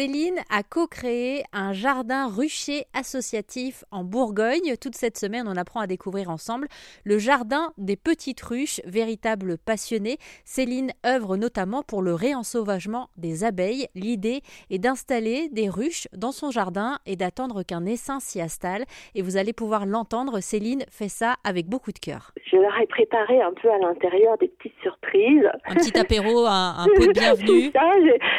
Céline a co-créé un jardin rucher associatif en Bourgogne. Toute cette semaine, on apprend à découvrir ensemble le jardin des petites ruches, véritable passionnée. Céline œuvre notamment pour le réensauvagement des abeilles. L'idée est d'installer des ruches dans son jardin et d'attendre qu'un essaim s'y installe. Et vous allez pouvoir l'entendre, Céline fait ça avec beaucoup de cœur. Je leur ai préparé un peu à l'intérieur des petites surprises. Un petit apéro, un, pot de bienvenue.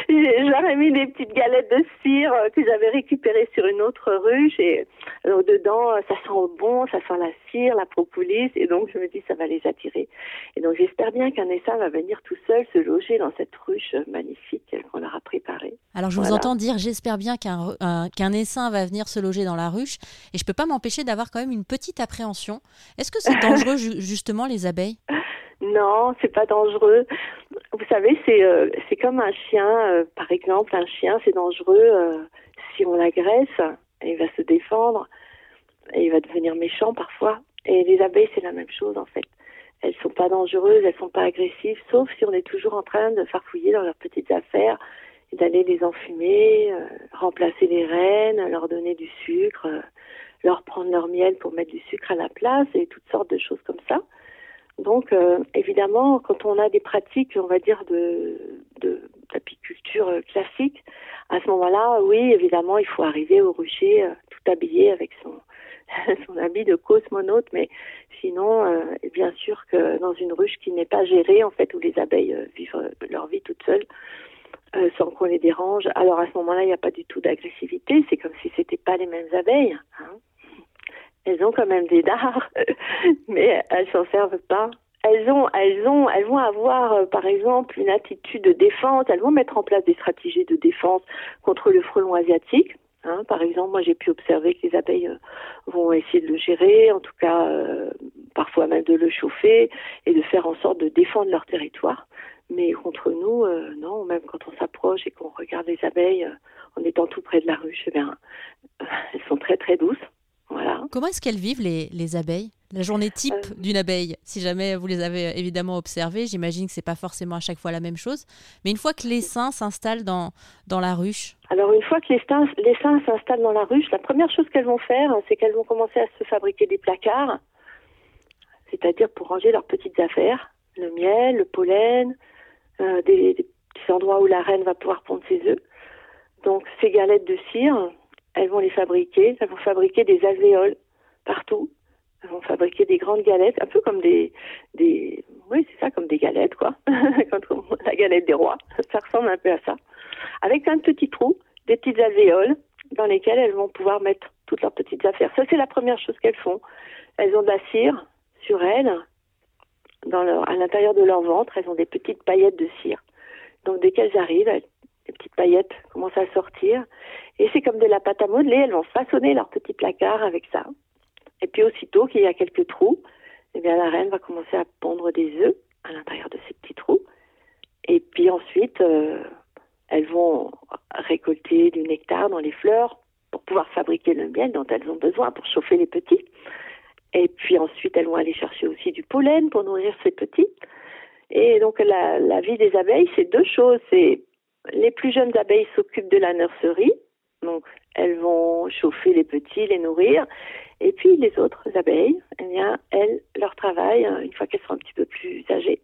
je leur ai mis des petites galettes de cire euh, que j'avais récupérées sur une autre ruche et euh, dedans euh, ça sent bon, ça sent la cire, la propolis et donc je me dis ça va les attirer. Et donc j'espère bien qu'un essaim va venir tout seul se loger dans cette ruche magnifique qu'on leur a préparée. Alors je vous entends dire j'espère bien qu'un qu'un essaim va venir se loger dans la ruche et je peux pas m'empêcher d'avoir quand même une petite appréhension. Est-ce que c'est dangereux justement les abeilles? Non, c'est pas dangereux. Vous savez, c'est euh, c'est comme un chien, euh, par exemple, un chien, c'est dangereux euh, si on l'agresse, il va se défendre et il va devenir méchant parfois. Et les abeilles, c'est la même chose en fait. Elles sont pas dangereuses, elles sont pas agressives, sauf si on est toujours en train de farfouiller dans leurs petites affaires d'aller les enfumer, remplacer les reines, leur donner du sucre, leur prendre leur miel pour mettre du sucre à la place et toutes sortes de choses comme ça. Donc, euh, évidemment, quand on a des pratiques, on va dire, de, d'apiculture euh, classique, à ce moment-là, oui, évidemment, il faut arriver au rucher euh, tout habillé avec son, son habit de cosmonaute, mais sinon, bien sûr que dans une ruche qui n'est pas gérée, en fait, où les abeilles vivent leur vie toutes seules, sans qu'on les dérange, alors à ce moment-là, il n'y a pas du tout d'agressivité, c'est comme si c'était pas les mêmes abeilles. Hein elles ont quand même des dards, mais elles s'en servent pas. Elles ont, elles ont, elles vont avoir, euh, par exemple, une attitude de défense. Elles vont mettre en place des stratégies de défense contre le frelon asiatique. Hein. par exemple, moi j'ai pu observer que les abeilles euh, vont essayer de le gérer, en tout cas euh, parfois même de le chauffer et de faire en sorte de défendre leur territoire. Mais contre nous, non, même quand on s'approche et qu'on regarde les abeilles en étant tout près de la ruche, eh bien, elles sont très très douces. Comment est-ce qu'elles vivent les, abeilles? La journée type euh. d'une abeille, si jamais vous les avez évidemment observées, j'imagine que c'est pas forcément à chaque fois la même chose. Mais une fois que l'essaim s'installe dans, dans la ruche? Alors une fois que l'essaim s'installe dans la ruche, la première chose qu'elles vont faire, c'est qu'elles vont commencer à se fabriquer des placards, c'est-à-dire pour ranger leurs petites affaires, le miel, le pollen, euh, des, des petits endroits où la reine va pouvoir pondre ses œufs. Donc ces galettes de cire, elles vont les fabriquer, elles vont fabriquer des alvéoles partout. Elles vont fabriquer des grandes galettes, un peu comme des, des oui, c'est ça, comme des galettes, quoi. la galette des rois, ça ressemble un peu à ça. Avec un petit trou, des petites alvéoles dans lesquelles elles vont pouvoir mettre toutes leurs petites affaires. Ça, c'est la première chose qu'elles font. Elles ont de la cire sur elles, à l'intérieur de leur ventre, elles ont des petites paillettes de cire. Donc, dès qu'elles arrivent, elles les petites paillettes commencent à sortir. Et c'est comme de la pâte à modeler, elles vont façonner leur petit placard avec ça. Et puis aussitôt qu'il y a quelques trous, eh bien la reine va commencer à pondre des œufs à l'intérieur de ces petits trous. Et puis ensuite, euh, elles vont récolter du nectar dans les fleurs pour pouvoir fabriquer le miel dont elles ont besoin pour chauffer les petits. Et puis ensuite, elles vont aller chercher aussi du pollen pour nourrir ces petits. Et donc la, la vie des abeilles, c'est deux choses. C'est les plus jeunes abeilles s'occupent de la nurserie, donc elles vont chauffer les petits, les nourrir. Et puis les autres abeilles, eh bien, elles, leur travail, hein, une fois qu'elles seront un petit peu plus âgées,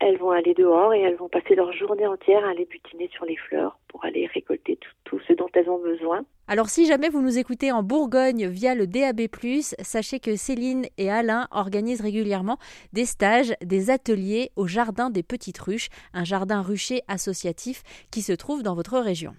elles vont aller dehors et elles vont passer leur journée entière à aller butiner sur les fleurs pour aller récolter tout, ce dont elles ont besoin. Alors si jamais vous nous écoutez en Bourgogne via le DAB+, sachez que Céline et Alain organisent régulièrement des stages, des ateliers au Jardin des Petites Ruches, un jardin rucher associatif qui se trouve dans votre région.